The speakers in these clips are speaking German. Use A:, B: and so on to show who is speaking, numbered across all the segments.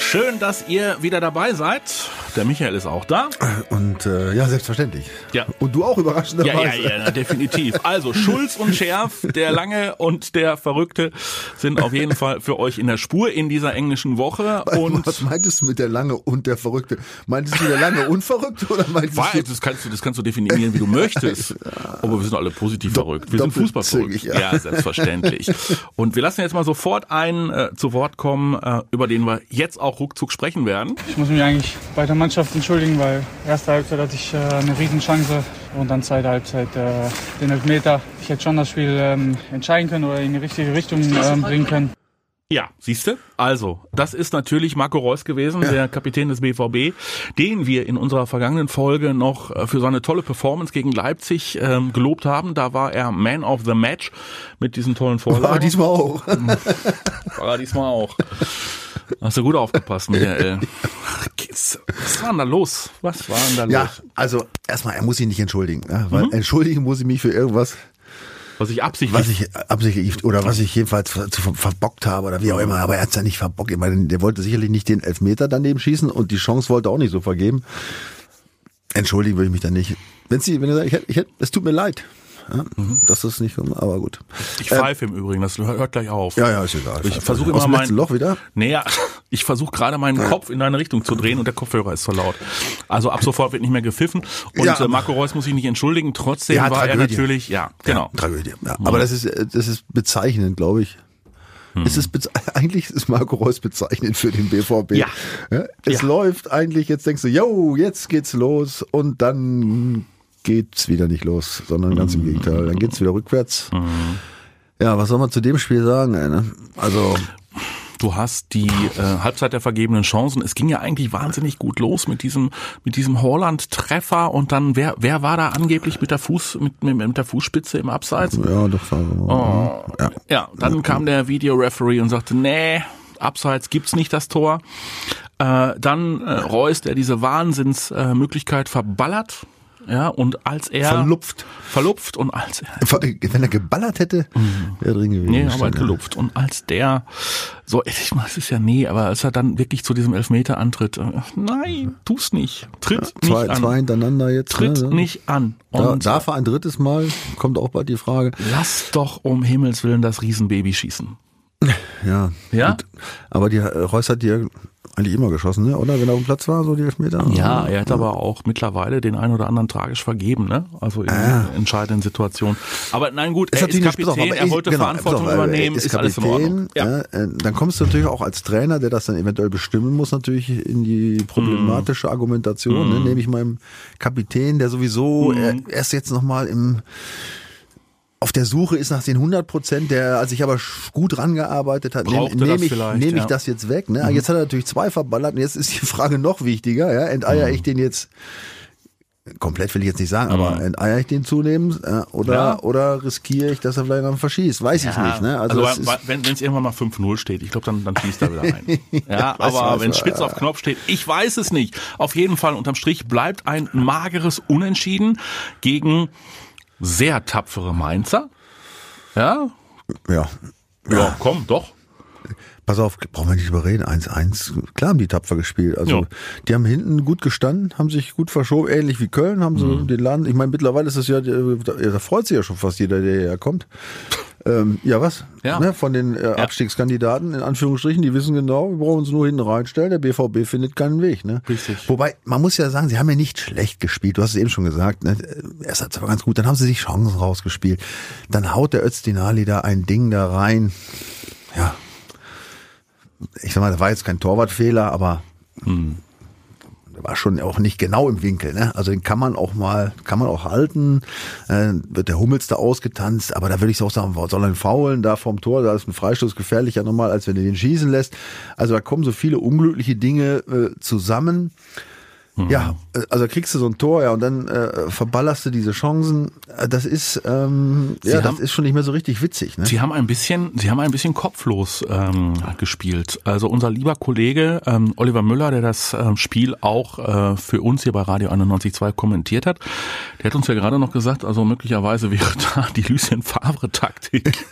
A: Schön, dass ihr wieder dabei seid. Der Michael ist auch da.
B: Und äh, ja, selbstverständlich.
A: Ja.
B: Und du auch überraschenderweise.
A: Ja, ja, ja, definitiv. Also Schulz und Schärf, der Lange und der Verrückte sind auf jeden Fall für euch in der Spur in dieser englischen Woche. Und
B: Was meintest du mit der Lange und der Verrückte? Meintest du der Lange und Verrückte oder meintest
A: War,
B: du...
A: das kannst du, das kannst du definieren, wie du möchtest. Aber wir sind alle positiv verrückt. Wir sind
B: doppelt
A: Fußballverrückt.
B: zügig,
A: Ja.
B: ja.
A: selbstverständlich. Und wir lassen jetzt mal sofort einen äh, zu Wort kommen, äh, über den wir jetzt auch ruckzuck sprechen werden.
C: Ich muss mich eigentlich bei der Mannschaft entschuldigen, weil erste Halbzeit hatte ich äh, eine Riesenchance und dann zweite Halbzeit äh, den Elfmeter. Ich hätte schon das Spiel ähm, entscheiden können oder in die richtige Richtung ähm, bringen können.
A: Ja, siehste. Also, das ist natürlich Marco Reus gewesen, der Kapitän des BVB, den wir in unserer vergangenen Folge noch äh, für seine tolle Performance gegen Leipzig ähm, gelobt haben. Da war er Man of the Match mit diesen tollen Vorlagen.
B: War diesmal auch.
A: War er diesmal auch. Hast du gut aufgepasst, Michael. Was war denn da los? Was war denn da
B: Ja,
A: los?
B: also erstmal, er muss sich nicht entschuldigen. Ja, weil
A: Mhm.
B: entschuldigen muss ich mich für irgendwas,
A: Was ich absichtlich...
B: was ich absichtlich oder was ich jedenfalls verbockt habe oder wie auch immer. Aber er hat's ja nicht verbockt. Ich meine, der wollte sicherlich nicht den Elfmeter daneben schießen und die Chance wollte auch nicht so vergeben. Entschuldigen würde ich mich dann nicht. Wenn sie, wenn er sagt, ich hätte, ich hätte, es tut mir leid. Ja,
A: Mhm.
B: Das ist nicht, aber gut.
A: ich pfeife im Übrigen, das hört gleich auf.
B: Ja, ja, ist egal.
A: Ich versuche immer mein
B: Loch wieder.
A: Naja, ich versuche gerade meinen Kopf in deine Richtung zu drehen und der Kopfhörer ist zu laut. Also ab sofort wird nicht mehr gepfiffen und
B: Ja,
A: äh, Marco Reus muss sich nicht entschuldigen. Trotzdem
B: Ja,
A: war er
B: Tragödie.
A: natürlich, ja, genau.
B: Tragödie. Ja. Aber das ist, äh, das ist bezeichnend, glaube ich.
A: Hm.
B: Es ist eigentlich ist Marco Reus bezeichnend für den BVB.
A: Ja.
B: Es läuft eigentlich, jetzt denkst du, yo, jetzt geht's los und dann geht's wieder nicht los, sondern ganz im Gegenteil. Dann geht's wieder rückwärts. Ja, was soll man zu dem Spiel sagen? Ey, ne? Also,
A: Du hast die äh, Halbzeit der vergebenen Chancen. Es ging ja eigentlich wahnsinnig gut los mit diesem mit diesem Holland-Treffer und dann wer wer war da angeblich mit der Fuß mit, mit, mit der Fußspitze im Abseits?
B: ja, doch.
A: Oh.
B: Ja.
A: Ja, dann kam der Videoreferee und sagte, nee, Abseits gibt's nicht das Tor. Äh, dann äh, Reus, der diese Wahnsinnsmöglichkeit äh, verballert. Ja, und als er
B: Verlupft.
A: verlupft und als er
B: Wenn er geballert hätte, wäre drin gewesen.
A: Nee, aber halt
B: ja.
A: gelupft. Und als der, so, ich meine, es ist ja nee, aber als er dann wirklich zu diesem Elfmeter antritt, äh, nein, tu's nicht. Tritt
B: Zwei,
A: nicht an.
B: zwei hintereinander jetzt.
A: Tritt
B: ne?
A: nicht an.
B: Da,
A: Und
B: darf er ein drittes Mal? Kommt auch bald die Frage.
A: lass doch um Himmels Willen das Riesenbaby schießen.
B: Ja.
A: Ja?
B: Gut. Aber die äh, Reus hat die ja eigentlich immer geschossen, ne? oder? Wenn er auf dem Platz war, so die Elfmeter.
A: Ja, er hat aber auch mittlerweile den einen oder anderen tragisch vergeben, ne? Also in entscheidenden Situationen. Aber nein, gut, er ist
B: auf,
A: Kapitän,
B: aber
A: er wollte
B: genau,
A: Verantwortung
B: auf, er
A: übernehmen, ist, alles in Ordnung. Ja.
B: Ja. äh, Dann kommst du natürlich auch als Trainer, der das dann eventuell bestimmen muss, natürlich in die problematische Argumentation.
A: Mhm.
B: Ne? Nehme ich meinem Kapitän, der sowieso äh, erst jetzt nochmal im auf der Suche ist nach den 100 Prozent, der als sich aber gut rangearbeitet hat, nehme nehm ich, nehm ich
A: ja. Mhm.
B: das jetzt weg. Ne? Jetzt hat er natürlich zwei verballert und jetzt ist die Frage noch wichtiger. Ja? Enteier
A: Mhm.
B: ich den jetzt komplett will ich jetzt nicht sagen, aber enteier ich den zunehmend äh, oder
A: Ja.
B: oder riskiere ich, dass er vielleicht noch verschießt? Weiß ich nicht. Ne?
A: Also,
B: Also,
A: wenn es irgendwann mal 5-0 steht, ich glaube, dann, dann schießt er wieder ein. ja, aber wenn spitz
B: ja.
A: auf Knopf steht, ich weiß es nicht. Auf jeden Fall unterm Strich bleibt ein mageres Unentschieden gegen sehr tapfere Mainzer. Ja,
B: ja.
A: ja, komm, doch.
B: Pass auf, brauchen wir nicht überreden. 1-1, klar haben die tapfer gespielt. Also
A: Ja.
B: die haben hinten gut gestanden, haben sich gut verschoben, ähnlich wie Köln, haben sie
A: Mhm.
B: den Laden. Ich meine, mittlerweile ist es ja, äh, da, da freut sich ja schon fast jeder, der hierher kommt. Ähm, ja, was?
A: Ja.
B: Ne, von den äh, Abstiegskandidaten, in Anführungsstrichen, die wissen genau, wir brauchen uns nur hinten reinstellen, der BVB findet keinen Weg. Ne?
A: Richtig.
B: Wobei, man muss ja sagen, sie haben ja nicht schlecht gespielt, du hast es eben schon gesagt. Ne? Erst hat es aber ganz gut, dann haben sie sich Chancen rausgespielt. Dann haut der Özdinali da ein Ding da rein. Ja, ich sag mal, das war jetzt kein Torwartfehler, aber war schon auch nicht genau im Winkel. Ne? Also den kann man auch mal, kann man auch halten. Äh, wird der Hummels da ausgetanzt, aber da würde ich auch sagen, soll er faulen da vom Tor? Da ist ein Freistoß gefährlicher nochmal, als wenn er den schießen lässt. Also da kommen so viele unglückliche Dinge äh, zusammen. Ja, äh, also kriegst du so ein Tor, ja, und dann äh, verballerst du diese Chancen. Das ist, ähm,
A: Sie
B: ja, das
A: haben-
B: ist schon nicht mehr so richtig witzig. Ne?
A: Sie haben ein bisschen, Sie haben ein bisschen kopflos ähm, gespielt. Also unser lieber Kollege ähm, Oliver Müller, der das ähm, Spiel auch äh, für uns hier bei Radio 91.2 kommentiert hat, der hat uns ja gerade noch gesagt, also möglicherweise wäre da die Lucien Favre Taktik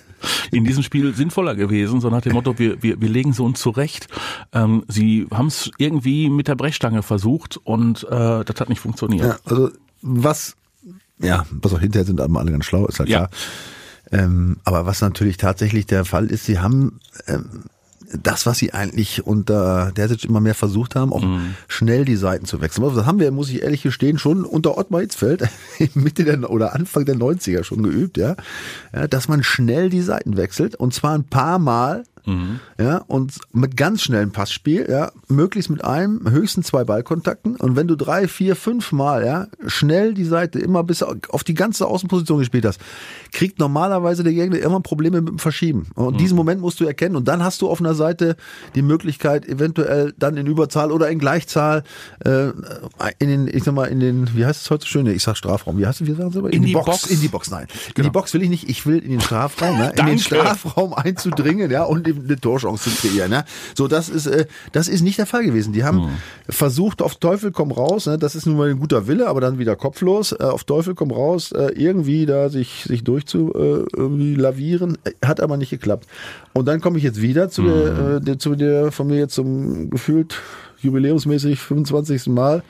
A: in diesem Spiel sinnvoller gewesen, so nach dem Motto, wir, wir, wir legen sie uns zurecht. Ähm, sie haben es irgendwie mit der Brechstange versucht und äh, das hat nicht funktioniert.
B: Ja, also was, ja, was auch hinterher sind aber alle ganz schlau, ist halt
A: Ja.
B: klar. Ähm, aber was natürlich tatsächlich der Fall ist, sie haben ähm, das, was sie eigentlich unter Dersic immer mehr versucht haben, auch schnell die Seiten zu wechseln. Also Das haben wir, muss ich ehrlich gestehen, schon unter Ottmar Hitzfeld Mitte der oder Anfang der 90er schon geübt, ja, ja dass man schnell die Seiten wechselt und zwar ein paar Mal ja, und mit ganz schnellem Passspiel, ja, möglichst mit einem, höchstens zwei Ballkontakten. Und wenn du drei, vier, fünf Mal, ja, schnell die Seite immer bis auf die ganze Außenposition gespielt hast, kriegt normalerweise der Gegner immer Probleme mit dem Verschieben. Und diesen Moment musst du erkennen. Und dann hast du auf einer Seite die Möglichkeit, eventuell dann in Überzahl oder in Gleichzahl, äh, in den, ich sag mal, in den, wie heißt es heute so schön? Ich sag Strafraum. Wie heißt es, wie sagen sie aber?
A: In die Box.
B: In die Box, nein. In die Box will ich nicht. Ich will in den Strafraum, ne? in den Strafraum einzudringen, ja, und eine Torchance zu kreieren. Ne? So, das ist, äh, das ist nicht der Fall gewesen. Die haben versucht, auf Teufel komm raus, ne? das ist nun mal ein guter Wille, aber dann wieder kopflos, äh, auf Teufel komm raus, äh, irgendwie da sich, sich durchzu äh, irgendwie lavieren, äh, hat aber nicht geklappt. Und dann komme ich jetzt wieder zu, der, äh, der, zu der von mir jetzt zum gefühlt jubiläumsmäßig 25. Mal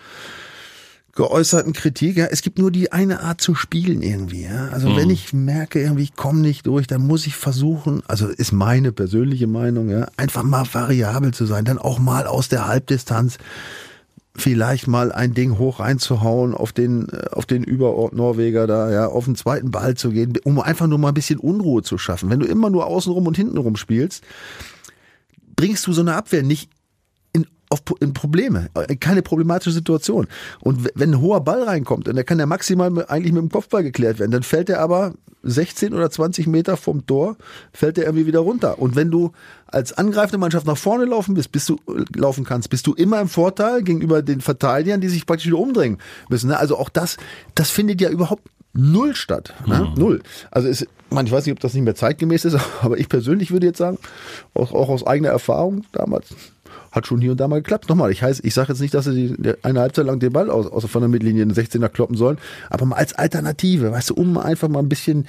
B: geäußerten Kritik, ja, es gibt nur die eine Art zu spielen irgendwie, ja. Also wenn ich merke, irgendwie, ich komme nicht durch, dann muss ich versuchen, also ist meine persönliche Meinung, ja, einfach mal variabel zu sein, dann auch mal aus der Halbdistanz vielleicht mal ein Ding hoch reinzuhauen, auf den, äh, auf den Überort Norweger da, ja, auf den zweiten Ball zu gehen, um einfach nur mal ein bisschen Unruhe zu schaffen. Wenn du immer nur außenrum und hintenrum spielst, bringst du so eine Abwehr nicht auf, in Probleme, äh, keine problematische Situation. Und wenn ein hoher Ball reinkommt, und der kann ja maximal eigentlich mit dem Kopfball geklärt werden, dann fällt er aber 16 oder 20 Meter vom Tor, fällt er irgendwie wieder runter. Und wenn du als angreifende Mannschaft nach vorne laufen bist, bist du äh, laufen kannst, bist du immer im Vorteil gegenüber den Verteidigern, die sich praktisch wieder umdrängen müssen. ne? Also auch das, das findet ja überhaupt null statt. Ne? Null. Also ist, man, ich weiß nicht, ob das nicht mehr zeitgemäß ist, aber ich persönlich würde jetzt sagen, auch, auch aus eigener Erfahrung damals, hat schon hier und da mal geklappt. Nochmal, ich heiße, ich sage jetzt nicht, dass sie eine Halbzeit lang den Ball aus, außer von der Mittellinie in den 16er kloppen sollen, aber mal als Alternative, weißt du, um einfach mal ein bisschen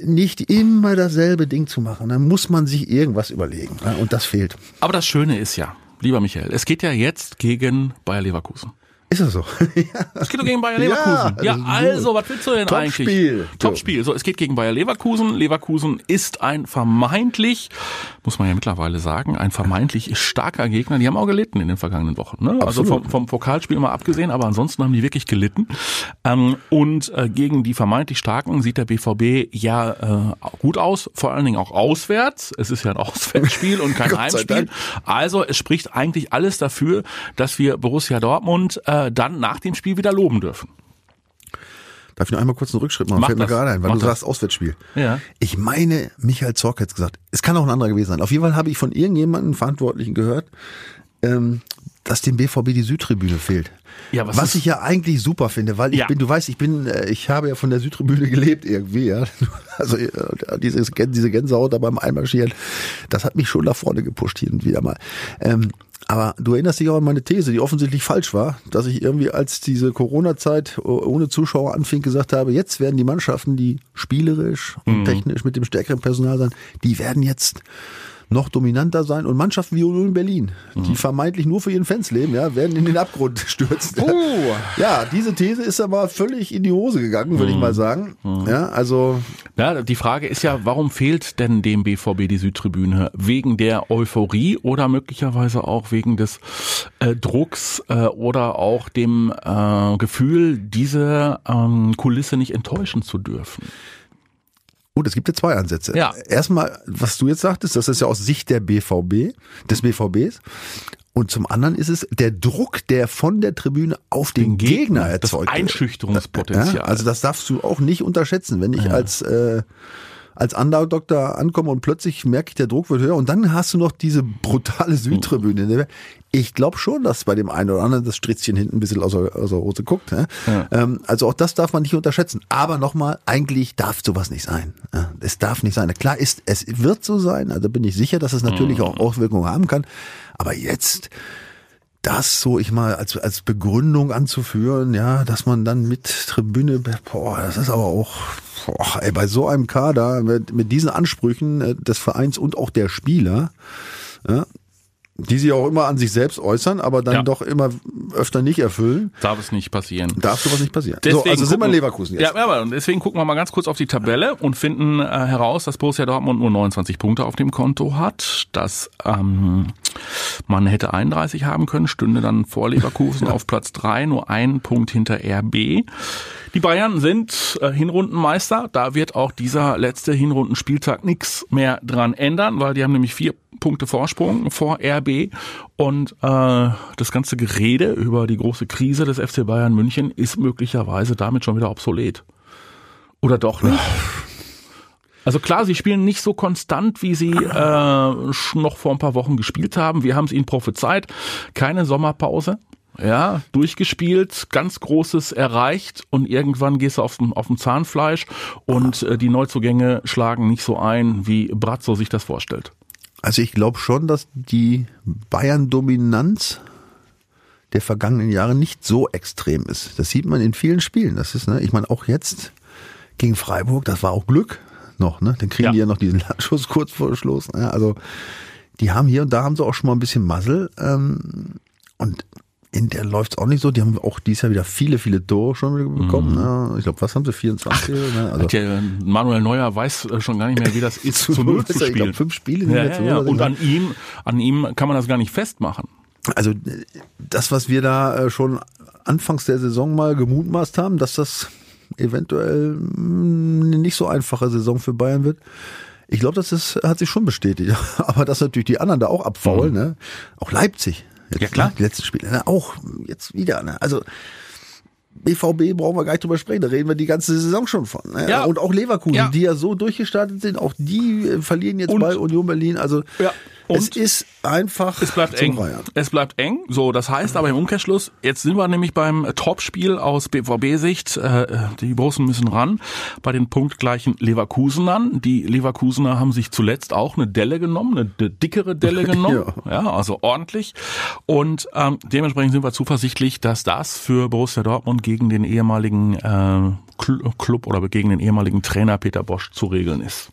B: nicht immer dasselbe Ding zu machen. Dann muss man sich irgendwas überlegen. Ne? Und das fehlt.
A: Aber das Schöne ist ja, lieber Michael, es geht ja jetzt gegen Bayer Leverkusen.
B: Ist das so?
A: Es geht doch gegen Bayer
B: Ja,
A: Leverkusen. Ja,
B: ist
A: also, was willst du denn
B: Topspiel.
A: eigentlich? Topspiel. So, es geht gegen Bayer Leverkusen. Leverkusen ist ein vermeintlich, muss man ja mittlerweile sagen, ein vermeintlich starker Gegner. Die haben auch gelitten in den vergangenen Wochen. Ne? Also vom, vom Pokalspiel mal abgesehen, aber ansonsten haben die wirklich gelitten. Ähm, und äh, gegen die vermeintlich starken sieht der BVB ja äh, gut aus, vor allen Dingen auch auswärts. Es ist ja ein Auswärtsspiel und kein Heimspiel. Also es spricht eigentlich alles dafür, dass wir Borussia Dortmund äh, dann nach dem Spiel wieder loben dürfen.
B: Darf ich noch einmal kurz einen Rückschritt machen?
A: Mach
B: Fällt mir
A: das.
B: gerade ein, weil
A: Mach
B: du
A: das.
B: sagst Auswärtsspiel.
A: Ja.
B: Ich meine, Michael Zorc hat gesagt, es kann auch ein anderer gewesen sein. Auf jeden Fall habe ich von irgendjemandem Verantwortlichen gehört, ähm, dass dem BVB die Südtribüne fehlt.
A: Ja, was
B: was ich ja eigentlich super finde, weil ich
A: Ja.
B: bin, du weißt, ich bin, äh, ich habe ja von der Südtribüne gelebt irgendwie, ja. Also äh, dieses, diese Gänsehaut da beim Einmarschieren, das hat mich schon nach vorne gepusht hier und wieder mal. Ähm, aber du erinnerst dich auch an meine These, die offensichtlich falsch war, dass ich irgendwie, als diese Corona-Zeit oh- ohne Zuschauer anfing, gesagt habe, jetzt werden die Mannschaften, die spielerisch und technisch mit dem stärkeren Personal sein, die werden jetzt noch dominanter sein und Mannschaften wie Union Berlin, die vermeintlich nur für ihren Fans leben, ja, werden in den Abgrund stürzen. Ja, diese These ist aber völlig in die Hose gegangen, würde ich mal sagen. Ja, also
A: Ja, die Frage ist ja, warum fehlt denn dem BVB die Südtribüne? Wegen der Euphorie oder möglicherweise auch wegen des äh, Drucks äh, oder auch dem äh, Gefühl, diese ähm, Kulisse nicht enttäuschen zu dürfen?
B: Gut, es gibt ja zwei Ansätze.
A: Ja.
B: Erstmal, was du jetzt sagtest, das ist ja aus Sicht der BVB, des BVBs. Und zum anderen ist es der Druck, der von der Tribüne auf den, Gegner,
A: das
B: erzeugt wird.
A: Einschüchterungspotenzial.
B: Ja, also das darfst du auch nicht unterschätzen. Wenn ich als äh, als Underdog da ankomme und plötzlich merke ich, der Druck wird höher und dann hast du noch diese brutale Südtribüne. Ich glaube schon, dass bei dem einen oder anderen das Stritzchen hinten ein bisschen aus der, aus der Hose guckt. Ne? Ja. Ähm, also auch das darf man nicht unterschätzen. Aber nochmal, eigentlich darf sowas nicht sein. Es darf nicht sein. Klar ist, es wird so sein, also bin ich sicher, dass es natürlich mhm. auch Auswirkungen haben kann. Aber jetzt das so ich mal als als Begründung anzuführen, ja, dass man dann mit Tribüne, boah, das ist aber auch boah, ey, bei so einem Kader mit, mit diesen Ansprüchen äh, des Vereins und auch der Spieler, ja, die sie auch immer an sich selbst äußern, aber dann ja. doch immer öfter nicht erfüllen.
A: Darf es nicht passieren.
B: Darf sowas nicht passieren.
A: Deswegen so, also sind wir in Leverkusen jetzt. Ja, aber deswegen gucken wir mal ganz kurz auf die Tabelle und finden äh, heraus, dass Borussia Dortmund nur 29 Punkte auf dem Konto hat, dass ähm, man hätte 31 haben können, stünde dann vor Leverkusen auf Platz 3, nur ein Punkt hinter RB. Die Bayern sind äh, Hinrundenmeister. Da wird auch dieser letzte Hinrundenspieltag nichts mehr dran ändern, weil die haben nämlich vier Punkte Vorsprung vor RB und äh, das ganze Gerede über die große Krise des FC Bayern München ist möglicherweise damit schon wieder obsolet. Oder doch nicht? Also klar, sie spielen nicht so konstant, wie sie äh, noch vor ein paar Wochen gespielt haben. Wir haben es ihnen prophezeit. Keine Sommerpause ja, durchgespielt, ganz Großes erreicht und irgendwann gehst du auf dem, auf Zahnfleisch und äh, die Neuzugänge schlagen nicht so ein, wie Brazzo sich das vorstellt.
B: Also ich glaube schon, dass die Bayern-Dominanz der vergangenen Jahre nicht so extrem ist. Das sieht man in vielen Spielen. Das ist, ne, ich meine, auch jetzt gegen Freiburg, das war auch Glück noch, ne? Dann kriegen ja. die ja noch diesen Schuss kurz vor Schluss. Ne? Also die haben hier und da haben sie auch schon mal ein bisschen Muzzle. Ähm, und in der läuft's auch nicht so. Die haben auch dieses Jahr wieder viele, viele Tore schon bekommen. Mhm. Ne? Ich glaube, was haben sie? 24?
A: ne? also ja, Manuel Neuer weiß äh, schon gar nicht mehr, wie das ist, zu, null zu spielen. Ich
B: glaube, fünf Spiele
A: sind ja, jetzt ja, ja. Und an ihm, an ihm kann man das gar nicht festmachen.
B: Also das, was wir da äh, schon anfangs der Saison mal gemutmaßt haben, dass das eventuell hm, eine nicht so einfache Saison für Bayern wird. Ich glaube, das ist, hat sich schon bestätigt. Aber dass natürlich die anderen da auch abfaulen, mhm. ne? Auch Leipzig.
A: Jetzt, ja klar.
B: Die letzten Spiele. Ne? Auch jetzt wieder. Ne? Also BVB brauchen wir gar nicht drüber sprechen, da reden wir die ganze Saison schon von. Ne? Ja. Und auch Leverkusen, ja. die ja so durchgestartet sind, auch die äh, verlieren jetzt Und, bei Union Berlin. Also ja. Und es ist einfach
A: es bleibt eng. Reihen. Es bleibt eng. So, das heißt aber im Umkehrschluss, jetzt sind wir nämlich beim Topspiel aus BVB-Sicht. Äh, die Borussen müssen ran bei den punktgleichen Leverkusenern. Die Leverkusener haben sich zuletzt auch eine Delle genommen, eine, eine dickere Delle genommen. ja. ja. also ordentlich. Und ähm, dementsprechend sind wir zuversichtlich, dass das für Borussia Dortmund gegen den ehemaligen äh, Club oder gegen den ehemaligen Trainer Peter Bosch zu regeln ist.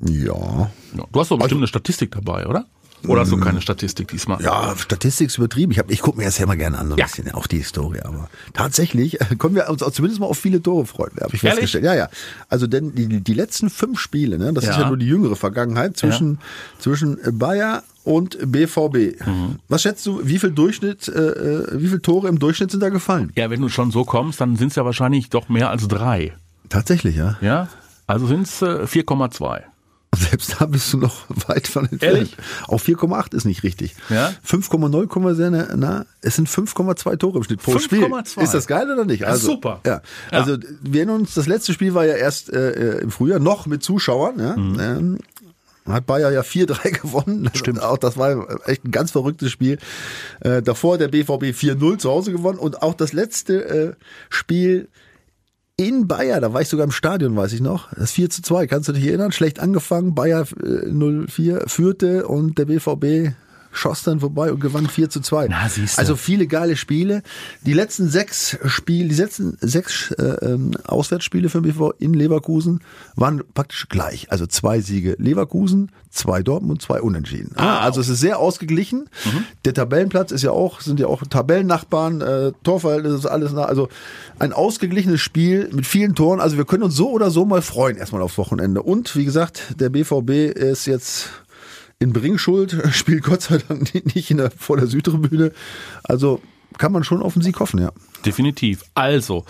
B: Ja.
A: ja. Du hast doch bestimmt also, eine Statistik dabei, oder? Oder hast du keine Statistik diesmal?
B: Ja, Statistik ist übertrieben. Ich, hab, ich gucke mir das ja immer gerne an, so ein ja. bisschen, auch die Historie. Aber tatsächlich äh, können wir uns auch zumindest mal auf viele Tore freuen, habe ich festgestellt. Ja, ja. Also denn die, die letzten fünf Spiele, ne, das ja. ist ja nur die jüngere Vergangenheit zwischen, ja. zwischen Bayer und BVB. Mhm. Was schätzt du, wie viel Durchschnitt, äh, äh, wie viele Tore im Durchschnitt sind da gefallen?
A: Ja, wenn du schon so kommst, dann sind es ja wahrscheinlich doch mehr als drei.
B: Tatsächlich, ja.
A: Ja, also sind es äh, 4,2.
B: Selbst da bist du noch weit von entfernt. Ehrlich? Auch 4,8 ist nicht richtig.
A: Ja?
B: 5,0 kommen wir sehr nah. Na, es sind 5,2 Tore im Schnitt pro 5, Spiel. 2. Ist das geil oder nicht?
A: Also, super.
B: Ja. ja. Also wir erinnern uns, das letzte Spiel war ja erst äh, im Frühjahr noch mit Zuschauern. Ja? Mhm. Ähm, hat Bayer ja 4-3 gewonnen.
A: Stimmt.
B: Auch das war echt ein ganz verrücktes Spiel. Äh, davor der BVB 4-0 zu Hause gewonnen und auch das letzte äh, Spiel in Bayer, da war ich sogar im Stadion, weiß ich noch. Das 4 zu 2, kannst du dich erinnern? Schlecht angefangen, Bayer äh, 04 führte und der BVB schoss dann vorbei und gewann 4 zu 2.
A: Na, siehst du.
B: Also viele geile Spiele. Die letzten sechs Spiele, die letzten sechs äh, ähm, Auswärtsspiele für BV in Leverkusen waren praktisch gleich. Also zwei Siege Leverkusen, zwei Dortmund, zwei Unentschieden. Ah, also es ist sehr ausgeglichen. Mhm. Der Tabellenplatz ist ja auch, sind ja auch Tabellennachbarn, äh, Torverhältnis ist alles nah. Also ein ausgeglichenes Spiel mit vielen Toren. Also wir können uns so oder so mal freuen erstmal aufs Wochenende. Und wie gesagt, der BVB ist jetzt in Bringschuld, spielt Gott sei Dank nicht der, vor der Südtribüne. Also kann man schon auf den Sieg hoffen, ja.
A: Definitiv. Also,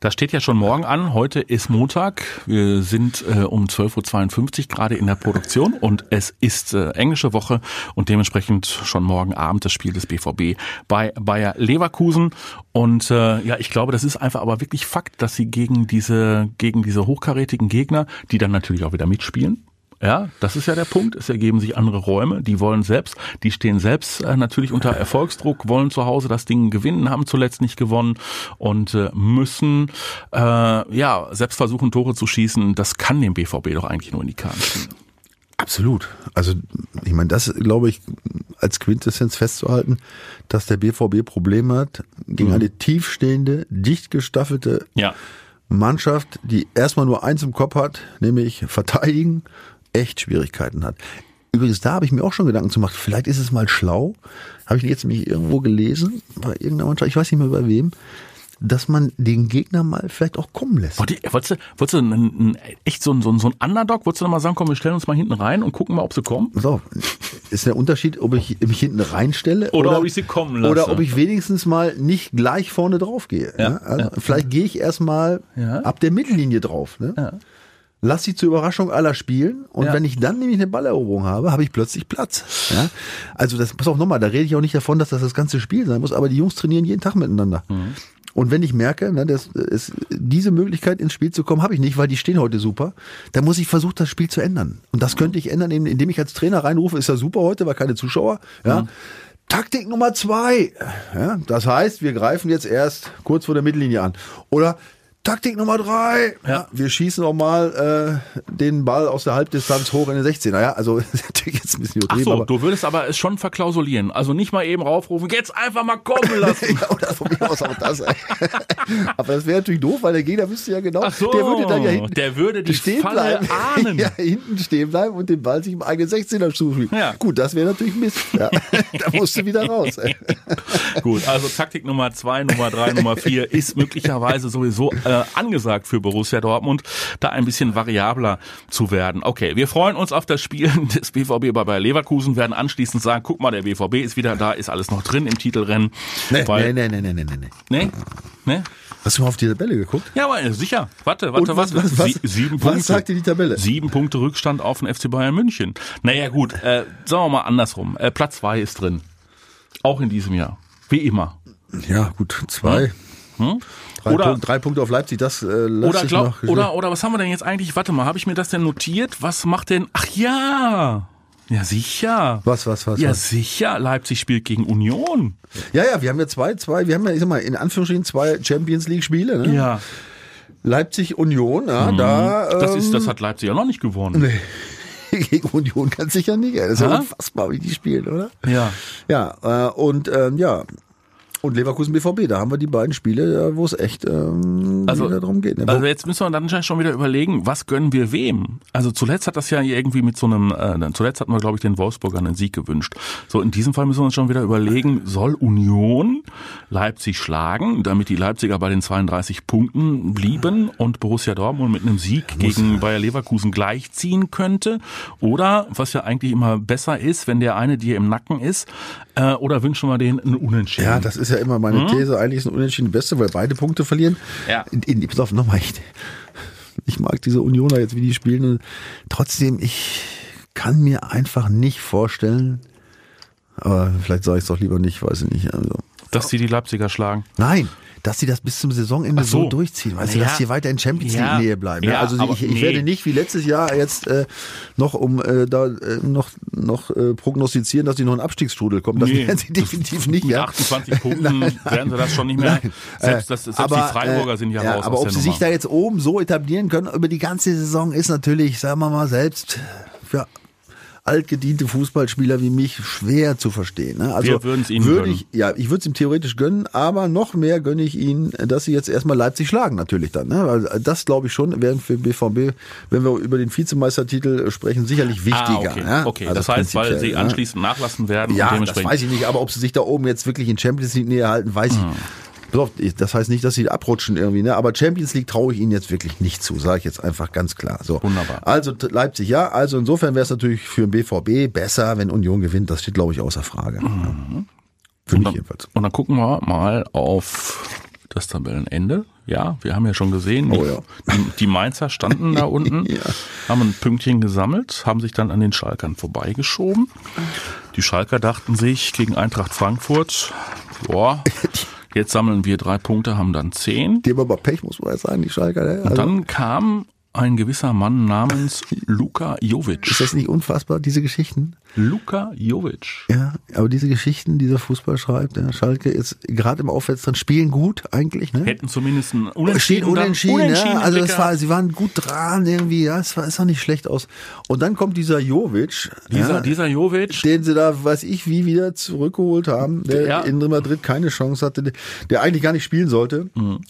A: Das steht ja schon morgen an. Heute ist Montag. Wir sind äh, um 12.52 Uhr gerade in der Produktion und es ist äh, englische Woche und dementsprechend schon morgen Abend das Spiel des BVB bei Bayer Leverkusen. Und äh, ja, ich glaube, das ist einfach aber wirklich Fakt, dass sie gegen diese, gegen diese hochkarätigen Gegner, die dann natürlich auch wieder mitspielen, ja, das ist ja der Punkt. Es ergeben sich andere Räume. Die wollen selbst, die stehen selbst äh, natürlich unter Erfolgsdruck, wollen zu Hause das Ding gewinnen, haben zuletzt nicht gewonnen und äh, müssen äh, ja selbst versuchen Tore zu schießen. Das kann dem BVB doch eigentlich nur in die Karten spielen.
B: Absolut. Also ich meine, das glaube ich als Quintessenz festzuhalten, dass der BVB Probleme hat gegen eine tiefstehende, dicht gestaffelte
A: Ja.
B: Mannschaft, die erstmal nur eins im Kopf hat, nämlich verteidigen, echt Schwierigkeiten hat. Übrigens, da habe ich mir auch schon Gedanken zu gemacht. Vielleicht ist es mal schlau, habe ich jetzt nämlich irgendwo gelesen, bei irgendeiner Mannschaft, ich weiß nicht mehr bei wem, dass man den Gegner mal vielleicht auch kommen lässt.
A: Wollt ihr, wolltest du, wolltest du ein, ein, echt so ein, so ein, so ein Underdog? Wolltest du noch mal sagen, komm, wir stellen uns mal hinten rein und gucken mal, ob sie kommen?
B: Auf, ist der Unterschied, ob ich mich hinten reinstelle
A: Oder ob ich sie kommen lasse.
B: Oder ob ich wenigstens mal nicht gleich vorne drauf gehe.
A: Ja,
B: Ja, also
A: ja.
B: Vielleicht gehe ich erstmal
A: Ja.
B: ab der Mittellinie drauf. Ne?
A: Ja.
B: Lass sie zur Überraschung aller spielen und
A: Ja.
B: wenn ich dann nämlich eine Balleroberung habe, habe ich plötzlich Platz. Ja? Also das, pass auf nochmal, da rede ich auch nicht davon, dass das das ganze Spiel sein muss, aber die Jungs trainieren jeden Tag miteinander.
A: Mhm.
B: Und wenn ich merke, ne, dass es, diese Möglichkeit ins Spiel zu kommen, habe ich nicht, weil die stehen heute super, dann muss ich versuchen, das Spiel zu ändern. Und das könnte ich ändern, indem indem ich als Trainer reinrufe, ist ja super heute, weil keine Zuschauer. Ja.
A: Mhm.
B: Taktik Nummer zwei. Ja, das heißt, wir greifen jetzt erst kurz vor der Mittellinie an. Oder Taktik Nummer drei. Ja. Wir schießen auch mal äh, den Ball aus der Halbdistanz hoch in den 16er. Ja, also jetzt ein bisschen
A: Ach
B: übertrieben,
A: so,
B: aber
A: du würdest aber es schon verklausulieren. Also nicht mal eben raufrufen, jetzt einfach mal kommen lassen.
B: ja, oder von mir aus auch das. aber das wäre natürlich doof, weil der Gegner wüsste ja genau,
A: Ach so,
B: der würde dann ja hinten
A: der würde die
B: stehen
A: Falle
B: bleiben,
A: ahnen.
B: ja, hinten stehen bleiben und den Ball sich im eigenen 16er zuspielen.
A: Ja.
B: Gut, das wäre natürlich Mist. Ja. da musst du wieder raus.
A: Gut, also Taktik Nummer zwei, Nummer drei, Nummer vier ist möglicherweise sowieso äh, angesagt für Borussia Dortmund, da ein bisschen variabler zu werden. Okay, wir freuen uns auf das Spiel des BVB bei Bayer Leverkusen, werden anschließend sagen, guck mal, der BVB ist wieder da, ist alles noch drin im Titelrennen.
B: Nee,
A: Weil,
B: nee, nee, nee, nee, nee, nee.
A: nee, nee.
B: Hast du mal auf die Tabelle geguckt?
A: Ja, aber äh, sicher. Warte, warte,
B: Und was- was- was-
A: Sie, sieben
B: was
A: Punkte.
B: sagt dir die Tabelle?
A: Sieben Punkte Rückstand auf den FC Bayern München. Naja, gut, äh, sagen wir mal andersrum. Äh, Platz zwei ist drin. Auch in diesem Jahr. Wie immer.
B: Ja, gut, zwei.
A: Hm?
B: Drei,
A: Oder-
B: Punkte, drei Punkte auf Leipzig, das äh,
A: Oder, glaub,
B: noch.
A: oder, oder was haben wir denn jetzt eigentlich? Warte mal, habe ich mir das denn notiert? Was macht denn? Ach ja, ja sicher.
B: Was, was, was?
A: Ja
B: was?
A: sicher. Leipzig spielt gegen Union.
B: Ja, ja, wir haben ja zwei, zwei, wir haben ja, ich sag mal, in Anführungsstrichen zwei Champions League Spiele, ne?
A: Ja,
B: Leipzig Union, ja, da.
A: Mhm. das
B: ähm,
A: ist, das hat Leipzig ja noch nicht gewonnen.
B: Nee. Gegen Union ganz sicher nicht. Das ist ja
A: Ja?
B: unfassbar, wie die spielen, oder?
A: Ja.
B: Ja, äh, und ähm, ja. Und Leverkusen BVB, da haben wir die beiden Spiele, äh, wo es echt ähm,
A: Also-
B: darum geht. Ne?
A: Also jetzt müssen wir dann schon wieder überlegen, was gönnen wir wem? Also zuletzt hat das ja irgendwie mit so einem, äh, zuletzt hatten wir glaube ich den Wolfsburgern einen Sieg gewünscht. So in diesem Fall müssen wir uns schon wieder überlegen, soll Union Leipzig schlagen, damit die Leipziger bei den 32 Punkten blieben und Borussia Dortmund mit einem Sieg gegen Bayer Leverkusen gleichziehen könnte? Oder, was ja eigentlich immer besser ist, wenn der eine dir im Nacken ist, äh, oder wünschen wir denen einen Unentschieden?
B: ja, das ist ja immer meine These. Eigentlich ist ein Unentschieden Beste, weil beide Punkte verlieren.
A: Ja.
B: In, in, pass auf, nochmal, ich, ich mag diese Unioner jetzt, wie die spielen. Und trotzdem, ich kann mir einfach nicht vorstellen, aber vielleicht sage ich es doch lieber nicht, weiß ich nicht. Also,
A: Dass sie die Leipziger schlagen.
B: Nein, dass sie das bis zum Saisonende
A: so.
B: so. durchziehen, weißt du,
A: Ja.
B: dass sie weiter in Champions League
A: Ja.
B: Nähe bleiben.
A: Ja,
B: Ja, also
A: aber
B: ich, ich
A: nee.
B: werde nicht wie letztes Jahr jetzt äh, noch um äh, da äh, noch noch äh, prognostizieren, dass sie noch einen Abstiegsstrudel kommen. Das
A: Nee,
B: werden sie definitiv nicht.
A: Mit
B: Ja.
A: 28 Punkten werden sie das schon nicht mehr.
B: Nein.
A: Selbst,
B: Äh,
A: das, selbst die Freiburger
B: äh,
A: sind ja, raus
B: Aber ob sie
A: Nummer.
B: sich da jetzt oben so etablieren können über die ganze Saison ist natürlich, sagen wir mal selbst, für altgediente Fußballspieler wie mich schwer zu verstehen. Ne? Also
A: Wir würden's ihnen gönnen.
B: ich, ja, ich würde es ihm theoretisch gönnen, aber noch mehr gönne ich ihnen, dass sie jetzt erstmal Leipzig schlagen natürlich dann. Ne? Weil das glaube ich schon, wäre für BVB, wenn wir über den Vizemeistertitel sprechen, sicherlich wichtiger.
A: Ah, okay,
B: ja?
A: okay.
B: Also
A: das heißt, weil sie anschließend nachlassen werden und
B: Ja, das weiß ich nicht, aber ob sie sich da oben jetzt wirklich in Champions League Nähe halten, weiß ich. Auf, Das heißt nicht, dass sie abrutschen irgendwie, ne? Aber Champions League traue ich ihnen jetzt wirklich nicht zu, sage ich jetzt einfach ganz klar. So.
A: Wunderbar.
B: Also Leipzig ja, also insofern wäre es natürlich für den BVB besser, wenn Union gewinnt. Das steht, glaube ich, außer Frage. Für mich
A: dann,
B: jedenfalls.
A: und dann gucken wir mal auf das Tabellenende. Ja, wir haben ja schon gesehen,
B: Oh ja.
A: die, die Mainzer standen da unten,
B: Ja.
A: haben ein Pünktchen gesammelt, haben sich dann an den Schalkern vorbeigeschoben. Die Schalker dachten sich gegen Eintracht Frankfurt, boah, jetzt sammeln wir drei Punkte, haben dann zehn.
B: Die haben aber Pech, muss man ja sagen, die Schalker. Ne? Also,
A: Dann kam ein gewisser Mann namens Luka
B: ist
A: Jovic.
B: das nicht unfassbar, diese Geschichten?
A: Luka Jovic.
B: Ja, aber diese Geschichten, die der Fußball schreibt, der Schalke ist gerade im Aufwärtstrend, spielen gut eigentlich, ne?
A: Hätten zumindest ein Unentschieden, dann-
B: unentschieden,
A: Unentschieden
B: ja. Also das war, sie waren gut dran irgendwie, ja, es war, es sah nicht schlecht aus. Und dann kommt dieser Jovic,
A: dieser,
B: ja,
A: dieser Jovic,
B: den sie da, weiß ich, wie wieder zurückgeholt haben, der
A: Ja.
B: in Madrid keine Chance hatte, der eigentlich gar nicht spielen sollte.
A: Mhm.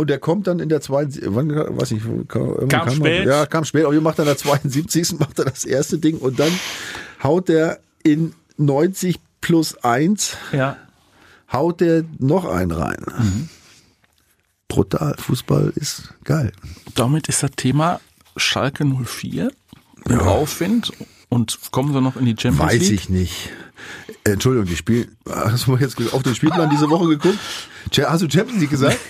B: Und der kommt dann in der 72, wann, weiß ich, kam,
A: Kam spät.
B: Ja, kam spät, aber macht er in der 72. macht er das erste Ding und dann haut er in 90 plus 1,
A: ja,
B: haut der noch einen rein.
A: Mhm.
B: Brutal, Fußball ist geil.
A: damit ist das Thema Schalke 04 im Aufwind und kommen sie noch in die Champions
B: Weiß
A: League?
B: ich nicht. Äh, Entschuldigung, die Spiel. Hast du mal jetzt auf den Spielplan diese Woche geguckt? Hast du Champions League gesagt?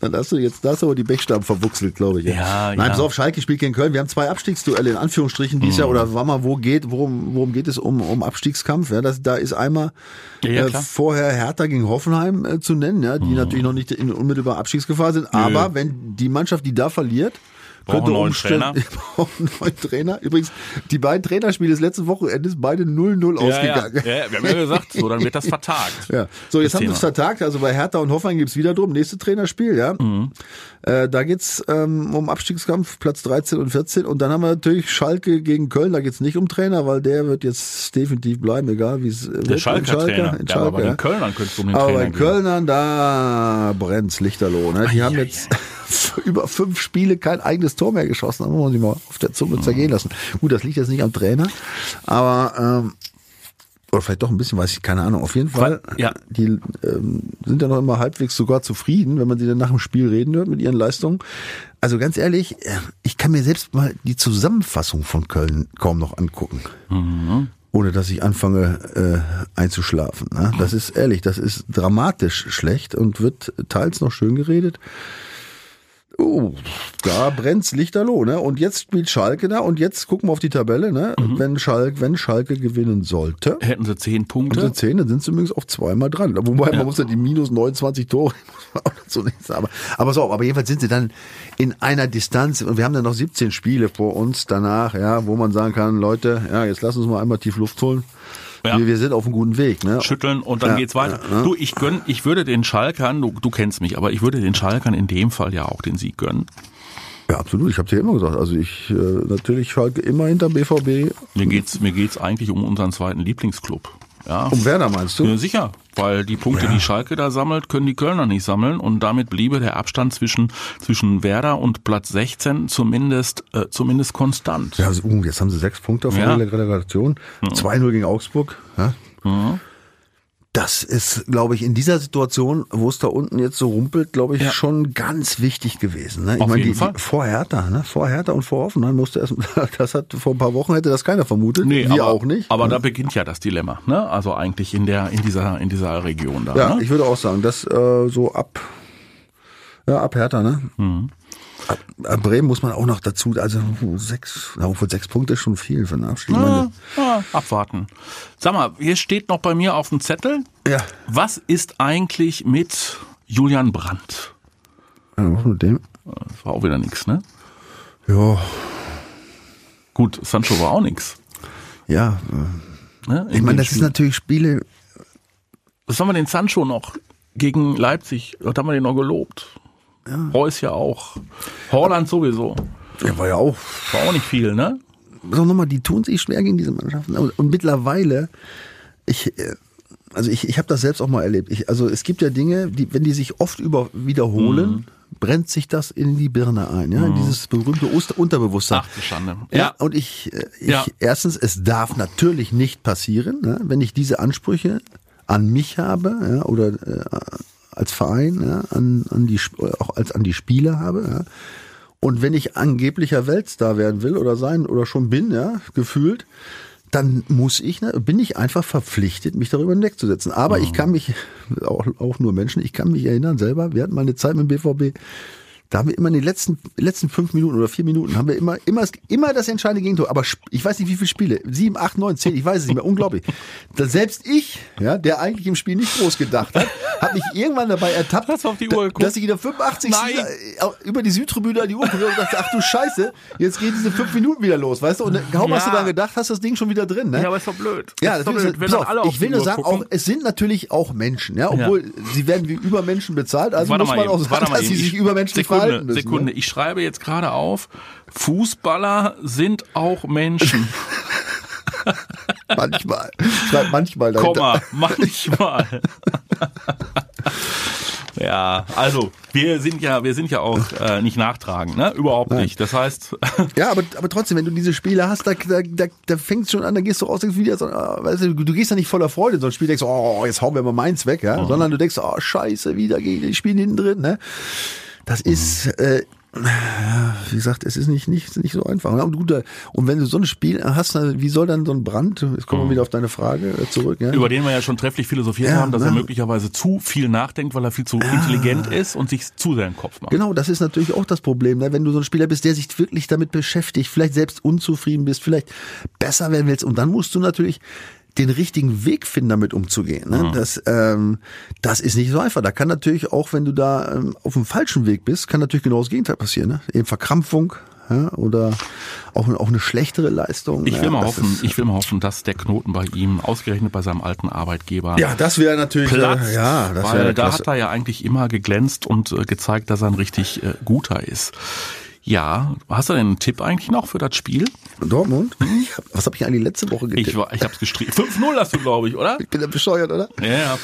B: Dann hast du jetzt, da hast du aber die Bechstaben verwuchselt, glaube ich.
A: Ja,
B: Nein,
A: ja.
B: pass auf, Schalke spielt gegen Köln. Wir haben zwei Abstiegsduelle in Anführungsstrichen dieses
A: Mhm.
B: Jahr oder war mal, wo geht, worum, worum geht es um, um Abstiegskampf? Ja, das, da ist einmal
A: Ja, ja,
B: äh, vorher Hertha gegen Hoffenheim äh, zu nennen, ja, die
A: Mhm.
B: natürlich noch nicht in unmittelbarer Abstiegsgefahr sind. Aber wenn die Mannschaft, die da verliert,
A: Braucht
B: könnte
A: einen neuen
B: umstellen-
A: Trainer.
B: Wir brauchen einen neuen Trainer. Übrigens, die beiden Trainerspiele des letzten Wochenendes beide 0-0
A: ja, ja,
B: ausgegangen.
A: ja, wir haben ja gesagt, so, dann wird das vertagt.
B: Ja. So, jetzt haben wir es vertagt. Also bei Hertha und Hoffenheim gibt's wieder drum. Nächste Trainerspiel, ja.
A: Mhm.
B: Äh, da geht's ähm, um Abstiegskampf, Platz 13 und 14. Und dann haben wir natürlich Schalke gegen Köln. Da geht's nicht um Trainer, weil der wird jetzt definitiv bleiben, egal wie es äh.
A: Der Schalker Trainer.
B: In
A: Ja, aber
B: Schalke,
A: bei
B: ja.
A: den Kölnern könnte es um den
B: Aber
A: Trainer
B: bei
A: gehen.
B: Kölnern, da brennt's Lichterloh. Ne? Die haben jetzt über fünf Spiele kein eigenes Tor mehr geschossen. Da muss man sich mal auf der Zunge zergehen lassen. Gut, das liegt jetzt nicht am Trainer, aber ähm, oder vielleicht doch ein bisschen, weiß ich, keine Ahnung. Auf jeden Fall,
A: Ja.
B: die ähm, sind ja noch immer halbwegs sogar zufrieden, wenn man sie dann nach dem Spiel reden hört mit ihren Leistungen. Also ganz ehrlich, äh, ich kann mir selbst mal die Zusammenfassung von Köln kaum noch angucken ohne dass ich anfange äh, einzuschlafen. Ne? Das ist ehrlich, das ist dramatisch schlecht und wird teils noch schön geredet. Oh, da brennt's lichterloh, ne? Und jetzt spielt Schalke da und jetzt gucken wir auf die Tabelle, ne? Wenn Schalke, wenn Schalke gewinnen sollte,
A: Hätten sie zehn Punkte.
B: sie zehn, dann sind sie übrigens auf zweimal dran. Wobei man muss ja die minus 29 Tore muss man auch dazu nicht sagen. Aber, aber so, aber jedenfalls sind sie dann in einer Distanz und wir haben dann noch 17 Spiele vor uns danach, ja, wo man sagen kann, Leute, ja, jetzt lass uns mal einmal tief Luft holen.
A: Ja.
B: Wir, wir sind auf einem guten Weg, ne?
A: schütteln und dann
B: Ja,
A: geht's weiter.
B: ja, ja.
A: Du, ich gönn, ich würde den Schalkern, du, du kennst mich, aber ich würde den Schalkern in dem Fall ja auch den Sieg gönnen.
B: Ja, absolut. Ich habe dir immer gesagt. Also ich äh, natürlich Schalke immer hinter BVB.
A: Mir geht's, mir geht's eigentlich um unseren zweiten Lieblingsclub. Ja.
B: Um Werder meinst du?
A: Ja, sicher, weil die Punkte, die Schalke da sammelt, können die Kölner nicht sammeln und damit bliebe der Abstand zwischen zwischen Werder und Platz 16 zumindest äh, zumindest konstant.
B: Ja, also, uh, jetzt haben sie sechs Punkte auf
A: Ja.
B: der Relegation. 2-0 gegen Augsburg. Ja? Das ist, glaube ich, in dieser Situation, wo es da unten jetzt so rumpelt, glaube ich,
A: Ja.
B: schon ganz wichtig gewesen. Ne? Ich
A: Auf
B: meine,
A: jeden
B: die,
A: Fall.
B: vor Hertha, ne? vor Hertha und vor Hoffenheim musste erst, das hat vor ein paar Wochen hätte das keiner vermutet.
A: Nee,
B: Wir
A: aber,
B: auch nicht.
A: Aber da beginnt ja das Dilemma, ne? Also eigentlich in der in dieser in dieser Region da.
B: ja,
A: ne?
B: ich würde auch sagen, das äh, so ab, ja, ab Hertha, ne?
A: Mhm.
B: Bremen muss man auch noch dazu, also sechs, na, obwohl sechs Punkte ist schon viel für. Ich meine,
A: Ja, ja, abwarten. Sag mal, hier steht noch bei mir auf dem Zettel,
B: ja,
A: was ist eigentlich mit Julian Brandt?
B: ja, was mit dem?
A: Das war auch wieder nix, ne?
B: Ja,
A: Gut, Sancho war auch nix.
B: ja.
A: Ne?
B: Ich meine, das ist natürlich Spiele,
A: Was haben wir den Sancho noch gegen Leipzig? Was haben wir den noch gelobt? Reus ja auch. Holland sowieso.
B: der war ja auch,
A: War auch nicht viel, ne?
B: sag nochmal, die tun sich schwer gegen diese Mannschaften. Und, und mittlerweile, ich, äh, also ich, ich habe das selbst auch mal erlebt. Ich, also es gibt ja Dinge, die, wenn die sich oft über, wiederholen,
A: Mhm.
B: brennt sich das in die Birne ein. Ja? Dieses berühmte Oster Unterbewusstsein.
A: Ach du Schande.
B: Ja, und ich, äh, ich
A: Ja.
B: erstens, es darf natürlich nicht passieren, ne, wenn ich diese Ansprüche an mich habe, ja, oder äh, als Verein, ja, an, an die auch als an die Spieler habe, ja. Und wenn ich angeblicher Weltstar werden will oder sein oder schon bin, ja, gefühlt, dann muss ich, ne, bin ich einfach verpflichtet, mich darüber hinwegzusetzen. Aber ich kann mich, auch, auch nur Menschen, ich kann mich erinnern selber, wir hatten mal eine Zeit mit dem BVB, da haben wir immer in den letzten, letzten fünf Minuten oder vier Minuten haben wir immer, immer, immer das entscheidende Gegentor. Aber ich weiß nicht, wie viele Spiele. Sieben, acht, neun, zehn, ich weiß es nicht mehr. Unglaublich. Da selbst ich, ja, der eigentlich im Spiel nicht groß gedacht hat, hat mich irgendwann dabei ertappt, da- dass ich in der 85.
A: Nein.
B: äh, über die Südtribüne an die Uhr guckte und dachte, ach du Scheiße, jetzt geht diese fünf Minuten wieder los, weißt du? Und kaum hast du
A: Ja.
B: dran gedacht, hast du das Ding schon wieder drin, ne?
A: Ja, aber ist doch blöd.
B: Ja,
A: ist doch
B: natürlich.
A: blöd,
B: auf, ich will nur sagen, auch, es sind natürlich auch Menschen, ja, obwohl sie werden wie Übermenschen bezahlt, also
A: Warte
B: muss
A: mal
B: man
A: eben,
B: auch sagen,
A: mal
B: dass sie sich
A: Ich-
B: übermenschlich
A: Sekunde,
B: müssen.
A: Sekunde,
B: Ne?
A: ich schreibe jetzt gerade auf, Fußballer sind auch Menschen.
B: Manchmal. Schreibt manchmal dahinter.
A: Komma, manchmal. ja, also wir sind ja, wir sind ja auch äh, nicht nachtragend, ne? Überhaupt nicht. Das heißt,
B: Ja, aber, aber trotzdem, wenn du diese Spiele hast, da, da, da, da fängt schon an, da gehst du raus, denkst wieder so, ah, weißt du, du gehst ja nicht voller Freude in so ein Spiel, denkst, oh, jetzt hauen wir mal meins weg, ja, sondern du denkst, oh, scheiße, wieder gegen die spielen hinten drin, ne? Das ist, äh, ja, wie gesagt, es ist nicht, nicht, nicht so einfach. Und, gut, da- und wenn du so ein Spiel hast, wie soll dann so ein Brand, jetzt kommen wir wieder auf deine Frage äh, zurück, ja?
A: über den wir ja schon trefflich philosophiert
B: Ja,
A: haben, dass er
B: ne?
A: möglicherweise zu viel nachdenkt, weil er viel zu intelligent ist und sich zu sehr im Kopf macht.
B: Genau, das ist natürlich auch das Problem, ne? wenn du so ein Spieler bist, der sich wirklich damit beschäftigt, vielleicht selbst unzufrieden bist, vielleicht besser werden willst und dann musst du natürlich den richtigen Weg finden, damit umzugehen. Ne? Das, ähm, das ist nicht so einfach. Da kann natürlich auch, wenn du da ähm, auf dem falschen Weg bist, kann natürlich genau das Gegenteil passieren. Ne? Eben Verkrampfung ja? oder auch, auch eine schlechtere Leistung.
A: Ich will mal hoffen,
B: ist-
A: ich will mal hoffen, dass der Knoten bei ihm, ausgerechnet bei seinem alten Arbeitgeber,
B: ja, das wäre natürlich,
A: platzt,
B: äh, ja, das
A: weil da
B: klasse.
A: hat er ja eigentlich immer geglänzt und äh, gezeigt, dass er ein richtig äh, guter ist. Ja, hast du denn einen Tipp eigentlich noch für das Spiel?
B: Dortmund? Hab, was habe ich eigentlich letzte Woche getippt?
A: Ich, war- ich hab's gestrichen. 5-0 hast du, glaube ich, oder?
B: ich bin ja bescheuert, oder?
A: Ja, ja, 5-0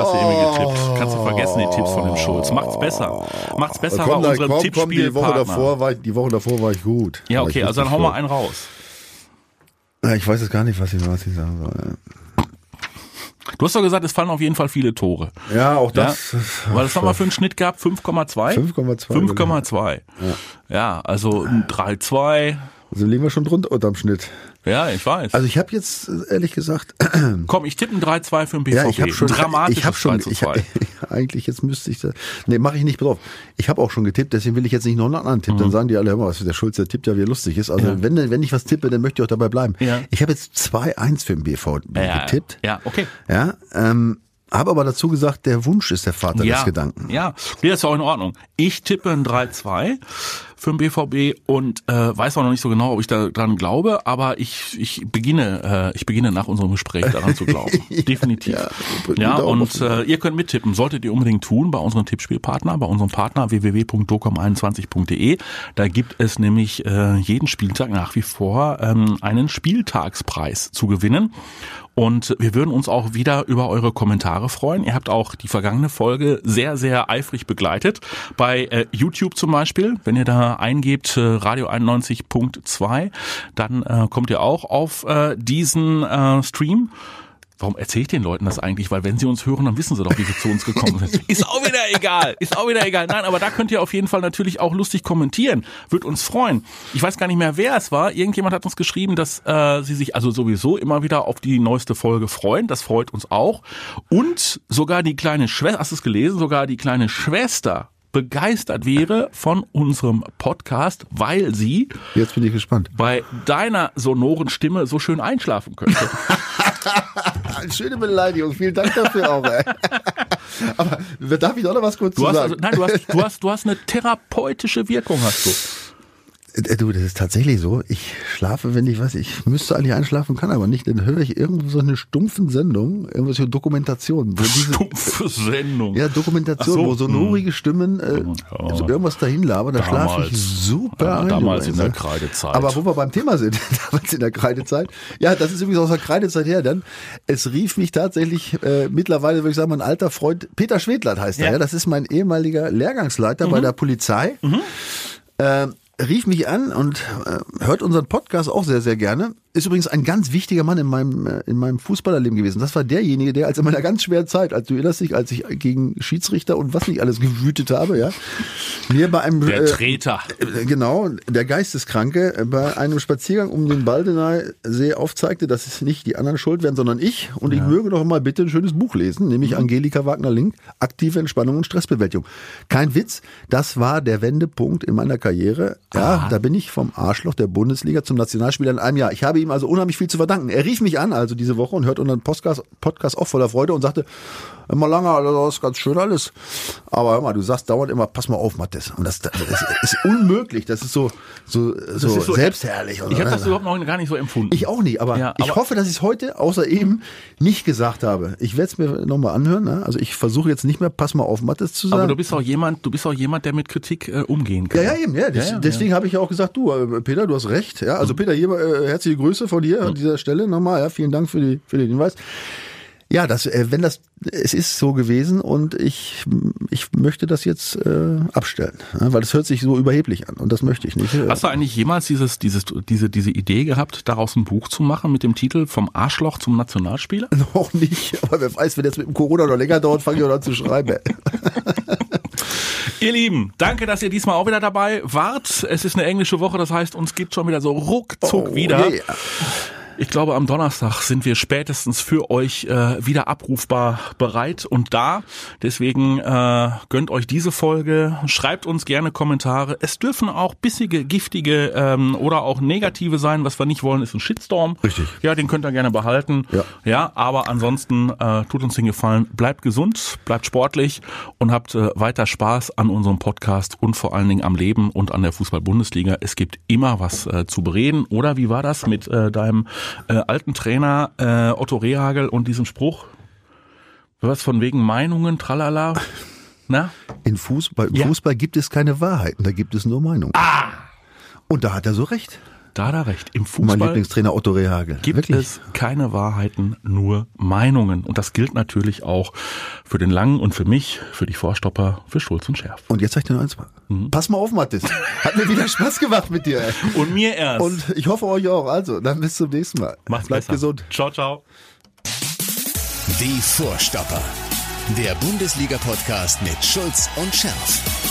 A: hast du irgendwie getippt. Kannst du vergessen, die Tipps von dem Schulz. Macht's besser. Macht's besser bei
B: komm, da-
A: unserem
B: komm, komm, die Woche davor war ich, die Woche davor war ich gut.
A: Ja,
B: ich
A: okay, also dann hau mal einen raus.
B: Ja, Ich weiß jetzt gar nicht, was ich, was ich sagen soll.
A: Du hast doch gesagt, es fallen auf jeden Fall viele Tore.
B: Ja, auch
A: Ja?
B: das.
A: Weil das nochmal für einen Schnitt gab, 5,2?
B: 5,2.
A: 5,2. Ja, also ein 3-2.
B: Also liegen wir schon drunter unterm Schnitt.
A: Ja, ich weiß.
B: Also ich habe jetzt ehrlich gesagt,
A: Komm, ich tippe ein 3-2 für den BVB.
B: ja, ich habe schon, ich habe schon,
A: 3
B: ich hab, eigentlich jetzt müsste ich da, nee, mache ich nicht drauf. Ich habe auch schon getippt, deswegen will ich jetzt nicht noch einen anderen Tipp. Dann sagen die alle, hör mal, was der Schulz, der tippt ja, wie er lustig ist. Also
A: Mhm. Ja.
B: wenn, wenn ich was tippe, dann möchte ich auch dabei bleiben.
A: Ja.
B: Ich habe jetzt 2-1 für den BV
A: ja,
B: getippt.
A: Ja, okay.
B: Ja, ähm, habe aber dazu gesagt, der Wunsch ist der Vater
A: Ja,
B: des Gedanken.
A: ja, nee, ist ja auch in Ordnung. Ich tippe ein 3-2 für den BVB und äh, weiß auch noch nicht so genau, ob ich da dran glaube, aber ich, ich beginne äh, ich beginne nach unserem Gespräch daran zu glauben. Definitiv.
B: Ja,
A: Ja, und äh, ihr könnt mittippen, solltet ihr unbedingt tun bei unserem Tippspielpartner, bei unserem Partner www.docom21.de. Da gibt es nämlich äh, jeden Spieltag nach wie vor ähm, einen Spieltagspreis zu gewinnen. Und wir würden uns auch wieder über eure Kommentare freuen. Ihr habt auch die vergangene Folge sehr, sehr eifrig begleitet. Bei äh, YouTube zum Beispiel, wenn ihr da eingebt äh, Radio 91.2, dann äh, kommt ihr auch auf äh, diesen äh, Stream. Warum erzähle ich den Leuten das eigentlich? Weil wenn sie uns hören, dann wissen sie doch, wie sie zu uns gekommen sind. Ist auch wieder egal. Ist auch wieder egal. Nein, aber da könnt ihr auf jeden Fall natürlich auch lustig kommentieren. Wird uns freuen. Ich weiß gar nicht mehr, wer es war. Irgendjemand hat uns geschrieben, dass äh, sie sich also sowieso immer wieder auf die neueste Folge freuen. Das freut uns auch. Und sogar die kleine Schwester, hast du es gelesen? Sogar die kleine Schwester begeistert wäre von unserem Podcast, weil sie
B: Jetzt bin ich gespannt.
A: bei deiner sonoren Stimme so schön einschlafen könnte.
B: Schöne Beleidigung, vielen Dank dafür auch. Ey. Aber darf ich doch noch was kurz
A: Du
B: zu
A: hast,
B: sagen?
A: also, nein, du hast, du hast, du hast eine therapeutische Wirkung, hast du.
B: Äh, Du, das ist tatsächlich so. Ich schlafe, wenn ich weiß, ich müsste eigentlich einschlafen, kann aber nicht. Dann höre ich irgendwo so eine stumpfen Sendung, irgendwas für Dokumentation. Diese,
A: Stumpfe Sendung.
B: ja, Dokumentation,
A: so,
B: wo so norige Stimmen äh,
A: Ja.
B: so irgendwas dahin labern, da schlafe ich super
A: Ja,
B: ein.
A: damals in der. Kreidezeit.
B: Aber wo wir beim Thema sind, damals in der Kreidezeit. Ja, das ist übrigens aus der Kreidezeit her dann. Es rief mich tatsächlich äh, mittlerweile, würde ich sagen, mein alter Freund, Peter Schwedlert heißt er.
A: Ja. Mhm.
B: Ja. Das ist mein ehemaliger Lehrgangsleiter bei der Polizei. Ähm, rief mich an und äh, hört unseren Podcast auch sehr, sehr gerne. Ist übrigens ein ganz wichtiger Mann in meinem, äh, in meinem Fußballerleben gewesen. Das war derjenige, der als in meiner ganz schweren Zeit, als du erinnerst dich, als ich gegen Schiedsrichter und was nicht alles gewütet habe, ja, mir bei einem
A: Der
B: äh,
A: Treter.
B: äh, genau, der Geisteskranke bei einem Spaziergang um den Baldener See aufzeigte, dass es nicht die anderen schuld wären, sondern ich. Und ich möge doch mal bitte ein schönes Buch lesen, nämlich
A: Mhm.
B: Angelika Wagner-Link, Aktive Entspannung und Stressbewältigung. Kein Witz, das war der Wendepunkt in meiner Karriere. Ja, da bin ich vom Arschloch der Bundesliga zum Nationalspieler in einem Jahr. Ich habe ihm also unheimlich viel zu verdanken. Er rief mich an, also diese Woche, und hört unseren Podcast, Podcast auch voller Freude und sagte, immer lange, also das ist ganz schön alles. Aber hör mal, du sagst dauernd immer, pass mal auf, Mathis. Und das, das ist unmöglich. Das ist so, so, so,
A: ist so-
B: selbstherrlich.
A: Ich habe das überhaupt noch gar nicht so empfunden.
B: Ich auch nicht, aber
A: Ja,
B: ich
A: aber-
B: hoffe, dass ich es heute außer eben nicht gesagt habe. Ich werde es mir nochmal anhören. Ne? Also ich versuche jetzt nicht mehr, pass mal auf, Mathis zu sagen.
A: aber du bist auch jemand, du bist auch jemand, der mit Kritik äh, umgehen kann.
B: ja, ja, eben, ja. Des,
A: Ja, ja,
B: deswegen habe ich ja auch gesagt, du, äh, Peter, du hast recht. Ja, also Peter, hier äh, herzliche Grüße von dir an dieser Stelle nochmal. Ja, vielen Dank für, die, für den Hinweis. Ja, das, äh, wenn das, es ist so gewesen und ich, ich möchte das jetzt äh, abstellen, weil es hört sich so überheblich an und das möchte ich nicht.
A: Hast du eigentlich jemals dieses, dieses, diese, diese Idee gehabt, daraus ein Buch zu machen mit dem Titel Vom Arschloch zum Nationalspieler?
B: Noch nicht, aber wer weiß, wenn jetzt mit dem Corona noch länger dauert, fange ich auch an zu schreiben.
A: Ihr Lieben, danke, dass ihr diesmal auch wieder dabei wart. Es ist eine englische Woche, das heißt, uns gibt schon wieder so ruckzuck
B: Oh,
A: wieder.
B: yeah.
A: Ich glaube, am Donnerstag sind wir spätestens für euch äh, wieder abrufbar bereit und da. Deswegen äh, gönnt euch diese Folge, schreibt uns gerne Kommentare. Es dürfen auch bissige, giftige ähm, oder auch negative sein. Was wir nicht wollen, ist ein Shitstorm.
B: Richtig.
A: Ja, den könnt ihr gerne behalten.
B: Ja.
A: ja aber ansonsten äh, tut uns den Gefallen, bleibt gesund, bleibt sportlich und habt äh, weiter Spaß an unserem Podcast und vor allen Dingen am Leben und an der Fußball-Bundesliga. Es gibt immer was äh, zu bereden. Oder wie war das mit äh, deinem äh, alten Trainer äh, Otto Rehagel und diesem Spruch? Was von wegen Meinungen, tralala? Na?
B: In Fußball, im
A: Ja.
B: Fußball gibt es keine Wahrheiten, da gibt es nur Meinungen. Ah! Und da hat er so recht.
A: Da hat er recht. Im
B: Mein
A: Fußball
B: Lieblingstrainer Otto Rehagel.
A: gibt
B: Wirklich.
A: es keine Wahrheiten, nur Meinungen. Und das gilt natürlich auch für den Langen und für mich, für die Vorstopper, für Schulz und Schärf.
B: Und jetzt sag ich dir noch eins mal.
A: Mhm.
B: Pass mal auf, Mathis. Hat mir wieder Spaß gemacht mit dir. Ey.
A: Und mir erst.
B: Und ich hoffe euch auch. Also, dann bis zum nächsten Mal.
A: Macht's
B: Bleibt
A: besser.
B: gesund.
A: Ciao, ciao.
D: Die Vorstopper. Der Bundesliga-Podcast mit Schulz und Scherf.